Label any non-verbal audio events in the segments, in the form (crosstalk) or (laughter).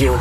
Radio.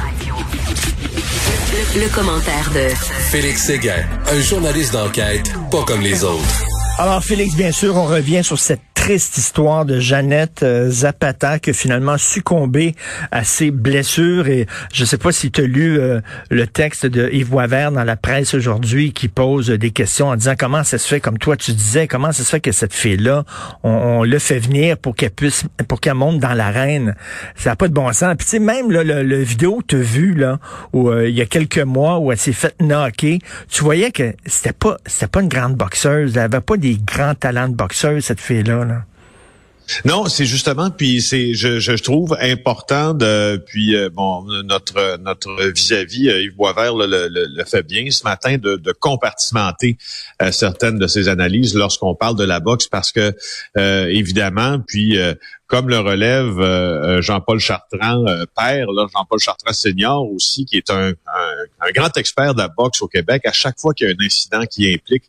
Le, commentaire de Félix Séguin, un journaliste d'enquête pas comme les autres. Alors Félix, bien sûr, on revient sur cette triste histoire de Jeannette euh, Zapata qui a finalement succombé à ses blessures. Et je ne sais pas si tu as lu euh, le texte de Yves Boisvert dans la presse aujourd'hui qui pose des questions en disant comment ça se fait, comme toi tu disais, comment ça se fait que cette fille-là, on, le fait venir pour qu'elle puisse, pour qu'elle monte dans l'arène. Ça n'a pas de bon sens. Puis tu sais, même là, le, vidéo que tu as vu là, où euh, il y a quelques mois où elle s'est faite knocker, tu voyais que c'était pas, c'était pas une grande boxeuse. Elle avait pas des grands talents de boxeuse, cette fille-là. Là. Non, c'est justement, puis c'est, je, je, trouve important de, puis euh, bon, notre notre vis-à-vis euh, Yves Boisvert le, le, fait bien ce matin de, de compartimenter euh, certaines de ses analyses lorsqu'on parle de la boxe parce que évidemment, puis comme le relève euh, euh, Jean-Paul Chartrand, euh, père, Jean-Paul Chartrand senior aussi, qui est un, grand expert de la boxe au Québec, à chaque fois qu'il y a un incident qui implique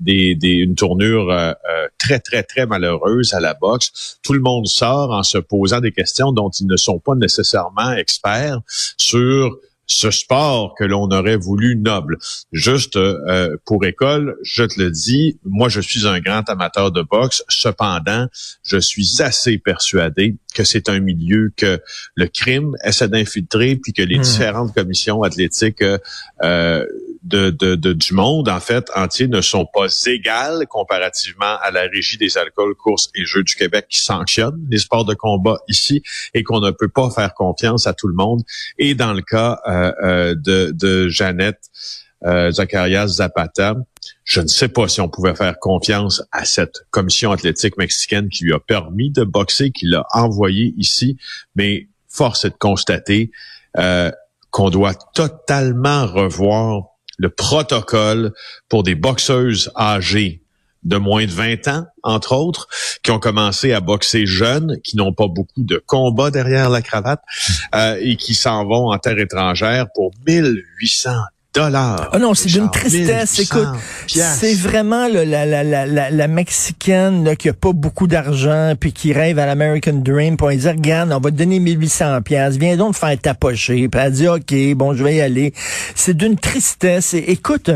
des, une tournure très, très, très malheureuse à la boxe, tout le monde sort en se posant des questions dont ils ne sont pas nécessairement experts sur ce sport que l'on aurait voulu noble. Juste euh, pour école, je te le dis, moi je suis un grand amateur de boxe. Cependant, je suis assez persuadé que c'est un milieu que le crime essaie d'infiltrer, puis que les hmm. différentes commissions athlétiques euh, de, de, de, du monde, en fait, entier, ne sont pas égales comparativement à la régie des alcools, courses et jeux du Québec qui sanctionne les sports de combat ici et qu'on ne peut pas faire confiance à tout le monde. Et dans le cas euh, euh, de, de Jeannette euh, Zacharias Zapata, je ne sais pas si on pouvait faire confiance à cette commission athlétique mexicaine qui lui a permis de boxer, qui l'a envoyé ici, mais force est de constater euh, qu'on doit totalement revoir le protocole pour des boxeuses âgées de moins de 20 ans, entre autres, qui ont commencé à boxer jeunes, qui n'ont pas beaucoup de combats derrière la cravate euh, et qui s'en vont en terre étrangère pour 1800 dollars. Ah non, c'est d'une tristesse. Écoute, c'est vraiment la, la, la, la, mexicaine là, qui a pas beaucoup d'argent puis qui rêve à l'American Dream pour dire regarde, on va te donner 1800 pièces, viens donc te faire tapocher. Puis elle dit OK, bon, je vais y aller. C'est d'une tristesse. écoute,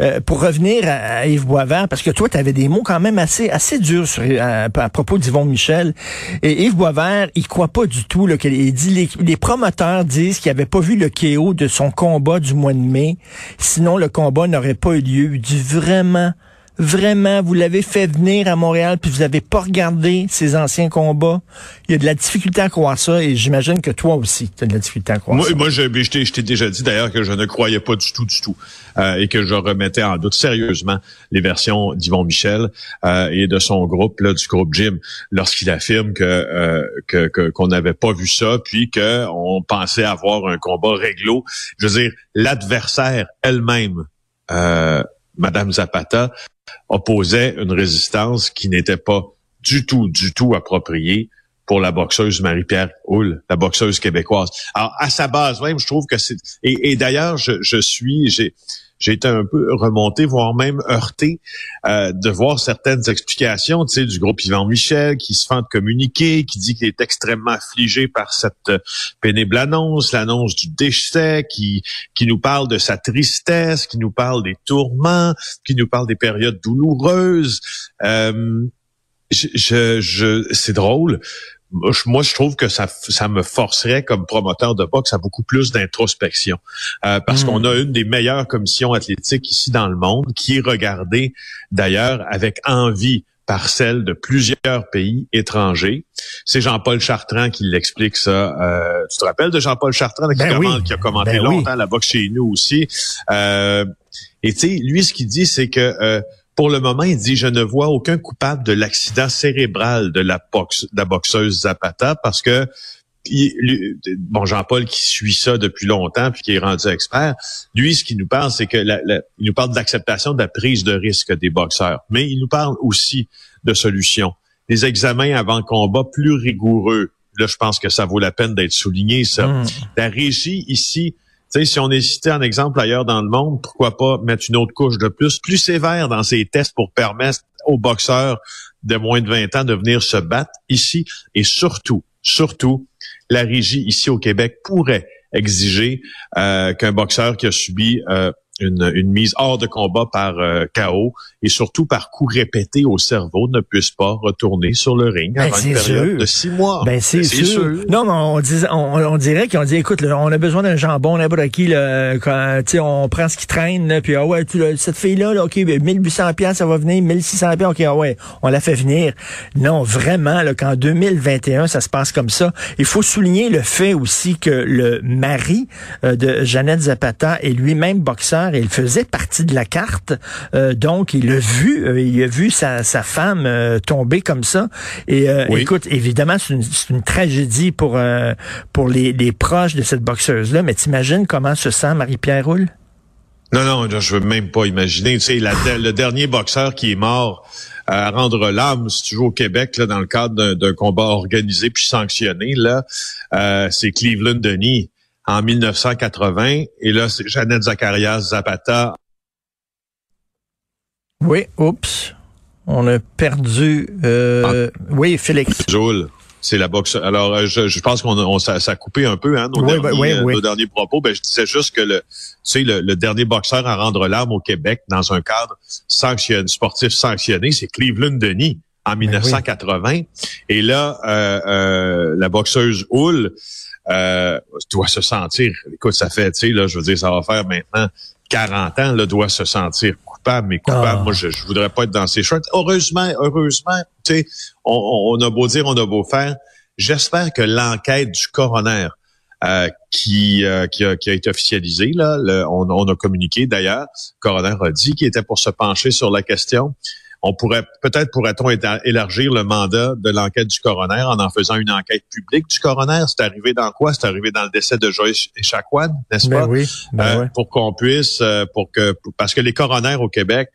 euh, pour revenir à, Yves Boisvert, parce que toi, tu avais des mots quand même assez assez durs sur, à, propos d'Yvon Michel. Et Yves Boisvert, il croit pas du tout. Là, il dit les, les promoteurs disent qu'il avait pas vu le KO de son combat du mois de mai Sinon, le combat n'aurait pas eu lieu. Dit vraiment, vraiment, vous l'avez fait venir à Montréal, puis vous n'avez pas regardé ces anciens combats. Il y a de la difficulté à croire ça, et j'imagine que toi aussi, tu as de la difficulté à croire moi, ça. Moi, je, je t'ai déjà dit d'ailleurs que je ne croyais pas du tout, du tout, euh, et que je remettais en doute sérieusement les versions d'Yvon Michel euh, et de son groupe, là, du groupe Jim, lorsqu'il affirme que euh, qu'on n'avait pas vu ça, puis qu'on pensait avoir un combat réglo. Je veux dire, l'adversaire elle-même. Madame Zapata opposait une résistance qui n'était pas du tout, du tout appropriée pour la boxeuse Marie-Pierre Houle, la boxeuse québécoise. Alors, à sa base même, je trouve que c'est... Et, d'ailleurs, je, je suis... j'ai j'ai été un peu remonté, voire même heurté euh, de voir certaines explications tu sais, du groupe Yvan Michel qui se fend communiquer, qui dit qu'il est extrêmement affligé par cette euh, pénible annonce, l'annonce du décès, qui, qui nous parle de sa tristesse, qui nous parle des tourments, qui nous parle des périodes douloureuses. Euh, c'est drôle moi, je trouve que ça, ça me forcerait comme promoteur de boxe à beaucoup plus d'introspection. Euh, parce hmm. qu'on a une des meilleures commissions athlétiques ici dans le monde, qui est regardée d'ailleurs avec envie par celle de plusieurs pays étrangers. C'est Jean-Paul Chartrand qui l'explique ça. Euh, tu te rappelles de Jean-Paul Chartrand qui, ben qui, a commenté ben longtemps la boxe chez nous aussi? Euh, et tu sais, lui, ce qu'il dit, c'est que euh, pour le moment, il dit, je ne vois aucun coupable de l'accident cérébral de la, boxe, de la boxeuse Zapata parce que bon Jean-Paul qui suit ça depuis longtemps puis qui est rendu expert, lui ce qu'il nous parle c'est que il nous parle de l'acceptation de la prise de risque des boxeurs, mais il nous parle aussi de solutions, des examens avant combat plus rigoureux. Là, je pense que ça vaut la peine d'être souligné ça. Hmm. La régie ici sais, si on est cité en exemple ailleurs dans le monde, pourquoi pas mettre une autre couche de plus, plus sévère dans ces tests pour permettre aux boxeurs de moins de 20 ans de venir se battre ici et surtout, surtout, la régie ici au Québec pourrait exiger euh, qu'un boxeur qui a subi euh, une, une, mise hors de combat par euh, chaos et surtout par coup répété au cerveau ne puisse pas retourner sur le ring ben, avant une période de six mois. Ben, c'est sûr. sûr. Non, mais on, dis, on, on dirait qu'ils ont dit, écoute, on a besoin d'un jambon, n'importe qui, là, quand, on prend ce qui traîne, là, puis ah ouais, tu, cette fille-là, là, OK, 1800 ben, pièces ça va venir, 1600 pièces OK, ah ouais, on la fait venir. Non, vraiment, là, qu'en 2021, ça se passe comme ça. Il faut souligner le fait aussi que le mari euh, de Jeannette Zapata est lui-même boxeur il faisait partie de la carte. Euh, donc, il a vu, euh, il a vu sa, sa femme euh, tomber comme ça. Et écoute, évidemment, c'est une, une, tragédie pour pour les, les, proches de cette boxeuse-là. Mais t'imagines comment se sent Marie-Pierre Roule? Non, non, je veux même pas imaginer. Tu sais, le dernier boxeur qui est mort à rendre l'âme, si tu joues au Québec, là, dans le cadre d'un combat organisé puis sanctionné, là, c'est Cleveland Denis en 1980. Et là, c'est Jeannette Zacharias Zapata. Oui, oups. On a perdu. Euh, ah. Oui, Félix. Joule. C'est la boxe. Alors, euh, je, pense qu'on on, ça, a coupé un peu hein, nos, derniers, euh, nos derniers propos. Ben, je disais juste que le, tu sais, le, dernier boxeur à rendre l'arme au Québec dans un cadre sanctionné, sportif sanctionné, c'est Cleveland Denis en 1980. Ben Et là, euh, la boxeuse Hull, euh, doit se sentir, écoute, ça fait, tu sais, là, je veux dire, ça va faire maintenant 40 ans, là, doit se sentir coupable, mais coupable, ah. moi, je, je voudrais pas être dans ses shorts. Heureusement, heureusement, tu sais, on, on, a beau dire, on a beau faire, j'espère que l'enquête du coroner, euh, qui, euh, qui, a, qui, a, été officialisée, là, on, on, a communiqué d'ailleurs, le coroner a dit qu'il était pour se pencher sur la question on pourrait peut-être pourrait-on élargir le mandat de l'enquête du coroner en en faisant une enquête publique du coroner. C'est arrivé dans quoi? C'est arrivé dans le décès de Joyce Echaquan, n'est-ce ben pas? oui, ben euh, Pour qu'on puisse, euh, pour que parce que les coronaires au Québec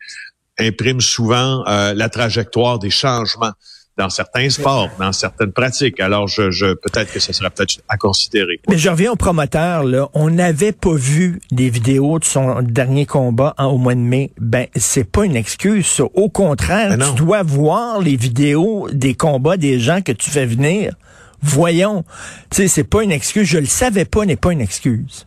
impriment souvent euh, la trajectoire des changements dans certains sports, dans certaines pratiques. Alors, je, je peut-être que ce serait peut-être à considérer. Mais je reviens au promoteur. Là. On n'avait pas vu des vidéos de son dernier combat en, au mois de mai. Ben, c'est pas une excuse. Au contraire, tu dois voir les vidéos des combats des gens que tu fais venir. Voyons. Tu sais, c'est pas une excuse. Je le savais pas, n'est pas une excuse.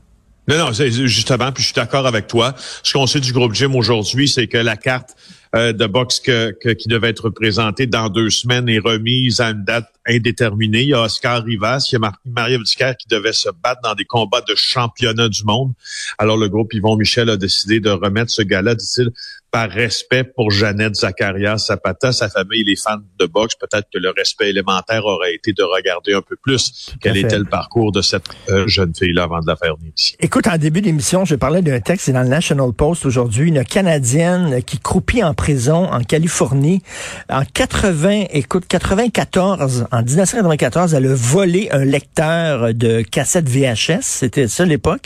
Non, non, justement, puis je suis d'accord avec toi. Ce qu'on sait du groupe Jim aujourd'hui, c'est que la carte euh, de boxe que, qui devait être présentée dans deux semaines est remise à une date indéterminée. Il y a Oscar Rivas, il y a Marie-Ève qui devait se battre dans des combats de championnat du monde. Alors le groupe Yvon Michel a décidé de remettre ce gars-là, dit-il, par respect pour Jeannette Zacharias Zapata, sa famille, les fans de boxe, peut-être que le respect élémentaire aurait été de regarder un peu plus quel était le parcours de cette euh, jeune fille-là avant de la faire ici. Écoute, en début d'émission, je parlais d'un texte, c'est dans le National Post aujourd'hui, une Canadienne qui croupit en prison en Californie. En 80, écoute, 94, en 1994, elle a volé un lecteur de cassette VHS, c'était ça l'époque.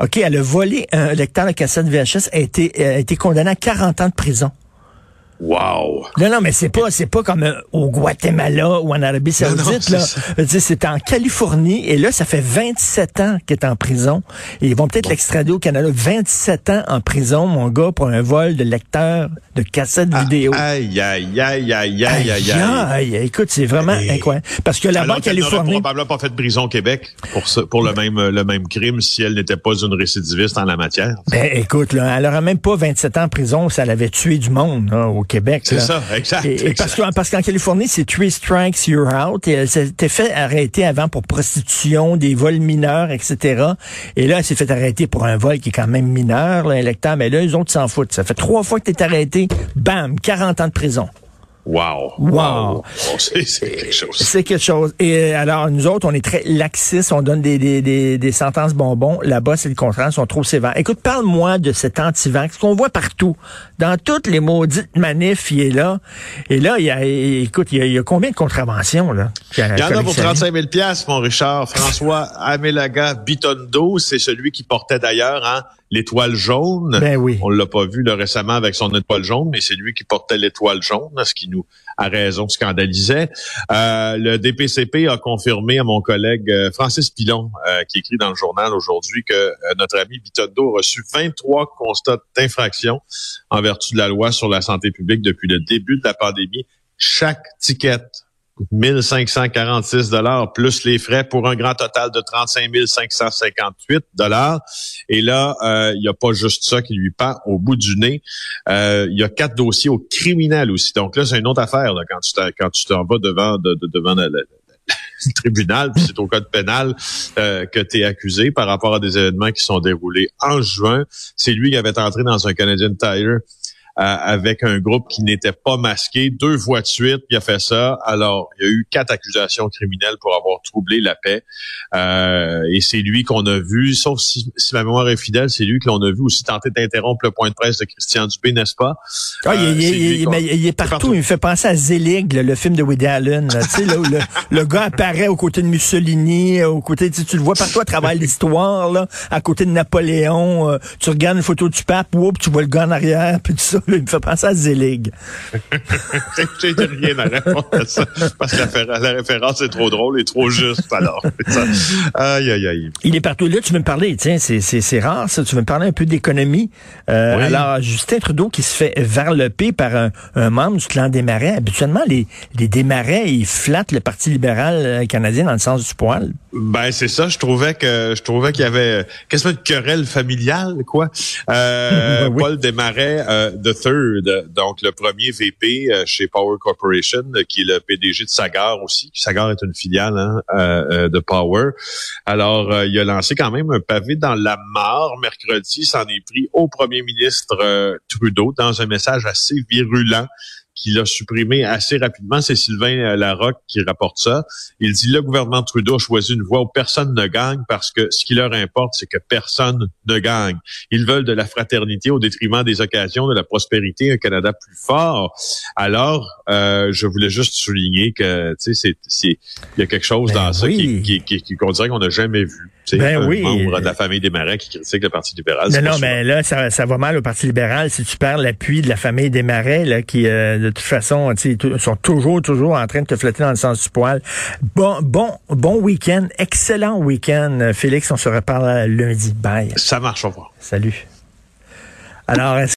OK, elle a volé un lecteur de cassette VHS, a été, a été condamnée à 40 40 ans de prison. Wow. Non, non, mais c'est pas, c'est pas comme euh, au Guatemala ou en Arabie Saoudite, là. C'est en Californie, et là, ça fait 27 ans qu'il est en prison. Et ils vont peut-être l'extrader au Canada. 27 ans en prison, mon gars, pour un vol de lecteur de cassette ah, vidéo. Aïe, aïe, aïe, aïe, aïe, aïe, aïe. Écoute, c'est vraiment incroyable. Parce que là-bas, en Californie. Elle probablement pas fait de prison au Québec pour ce, pour le même, le même crime si elle n'était pas une récidiviste en la matière. Ben, écoute, là, elle aurait même pas 27 ans en prison si elle avait tué du monde, là, au Québec. C'est ça, exact. Et, parce qu'en Californie, c'est three strikes, you're out. Et elle s'était fait arrêter avant pour prostitution, des vols mineurs, etc. Et là, elle s'est fait arrêter pour un vol qui est quand même mineur, là, lecteur. Mais là, les autres s'en foutent. Ça fait trois fois que tu es arrêté. Bam, 40 ans de prison. Wow. Wow. C'est quelque chose. C'est quelque chose. Et euh, alors, nous autres, on est très laxistes, on donne des, des, des, des sentences bonbons. Là-bas, c'est le contraire, ils sont trop sévères. Écoute, parle-moi de cet anti-vax qu'on voit partout. Dans toutes les maudites manifs, il est là. Et là, il y a, écoute, il y a, combien de contraventions, là? Il y en a pour 35 000 mon Richard. François Amelaga Bitondo, c'est celui qui portait d'ailleurs, hein, l'étoile jaune. Ben oui. On l'a pas vu récemment avec son étoile jaune, mais c'est lui qui portait l'étoile jaune, ce qui nous, a raison, scandalisait. Euh, le DPCP a confirmé à mon collègue euh, Francis Pilon, euh, qui écrit dans le journal aujourd'hui, que notre ami Bitondo a reçu 23 constats d'infraction en vertu de la loi sur la santé publique depuis le début de la pandémie. Chaque ticket 1546 dollars plus les frais pour un grand total de 35 558 dollars. Et là, euh, il n'y a pas juste ça qui lui pend au bout du nez. Euh, il y a quatre dossiers au criminel aussi. Donc là, c'est une autre affaire là, quand tu quand tu t'en vas devant de, devant le, tribunal, c'est au code pénal euh, que tu es accusé par rapport à des événements qui sont déroulés en juin. C'est lui qui avait entré dans un Canadian Tire euh, avec un groupe qui n'était pas masqué. Deux fois de suite, il a fait ça. Alors, il y a eu quatre accusations criminelles pour avoir troublé la paix. Euh, et c'est lui qu'on a vu, sauf si, ma mémoire est fidèle, c'est lui que l'on a vu aussi tenter d'interrompre le point de presse de Christian Dubé, n'est-ce pas? Ah, il, est partout. Il me fait penser à Zelig, le film de Woody Allen. tu sais, là, où (laughs) le, gars apparaît aux côtés de Mussolini, aux côtés, tu, le vois partout à travers (laughs) l'histoire, là, à côté de Napoléon. Euh, tu regardes une photo du pape, whoop, tu vois le gars en arrière, puis tout ça il me fait penser à Zelig. (laughs) J'ai rien à répondre à ça, parce que la, référence est trop drôle et trop juste, alors. (laughs) aïe, aïe, aïe. Il est partout. Là, tu veux me parler, tiens, c'est rare, ça. Tu veux me parler un peu d'économie. Euh, alors, Justin Trudeau qui se fait varloper par un, membre du clan des Marais. Habituellement, les, les Desmarais, ils flattent le Parti libéral euh, canadien dans le sens du poil. Ben, c'est ça. Je trouvais que je trouvais qu'il y avait quasiment une querelle familiale, quoi? Euh, (laughs) Paul Desmarais, euh, de Third, donc le premier VP euh, chez Power Corporation, euh, qui est le PDG de Sagar aussi. Sagar est une filiale hein, euh, de Power. Alors, il a lancé quand même un pavé dans la mare mercredi. S'en est pris au premier ministre Trudeau dans un message assez virulent qu'il a supprimé assez rapidement. C'est Sylvain euh, Larocque qui rapporte ça. Il dit le gouvernement Trudeau a choisi une voie où personne ne gagne parce que ce qui leur importe, c'est que personne ne gagne. Ils veulent de la fraternité au détriment des occasions, de la prospérité, un Canada plus fort. Alors, euh, je voulais juste souligner que tu sais, c'est il y a quelque chose ben dans ça qui, qui, qui, qu'on dirait qu'on n'a jamais vu. Ben oui. membre de la famille des Marais qui critique le Parti libéral. Non, non, mais là, ça, ça va mal au Parti libéral si tu perds l'appui de la famille des Marais, là, qui, euh, de toute façon, sont toujours, toujours en train de te flatter dans le sens du poil. Bon, bon, bon week-end, excellent week-end, Félix. On se reparle lundi. Bye. Ça marche, au revoir. Salut. Alors,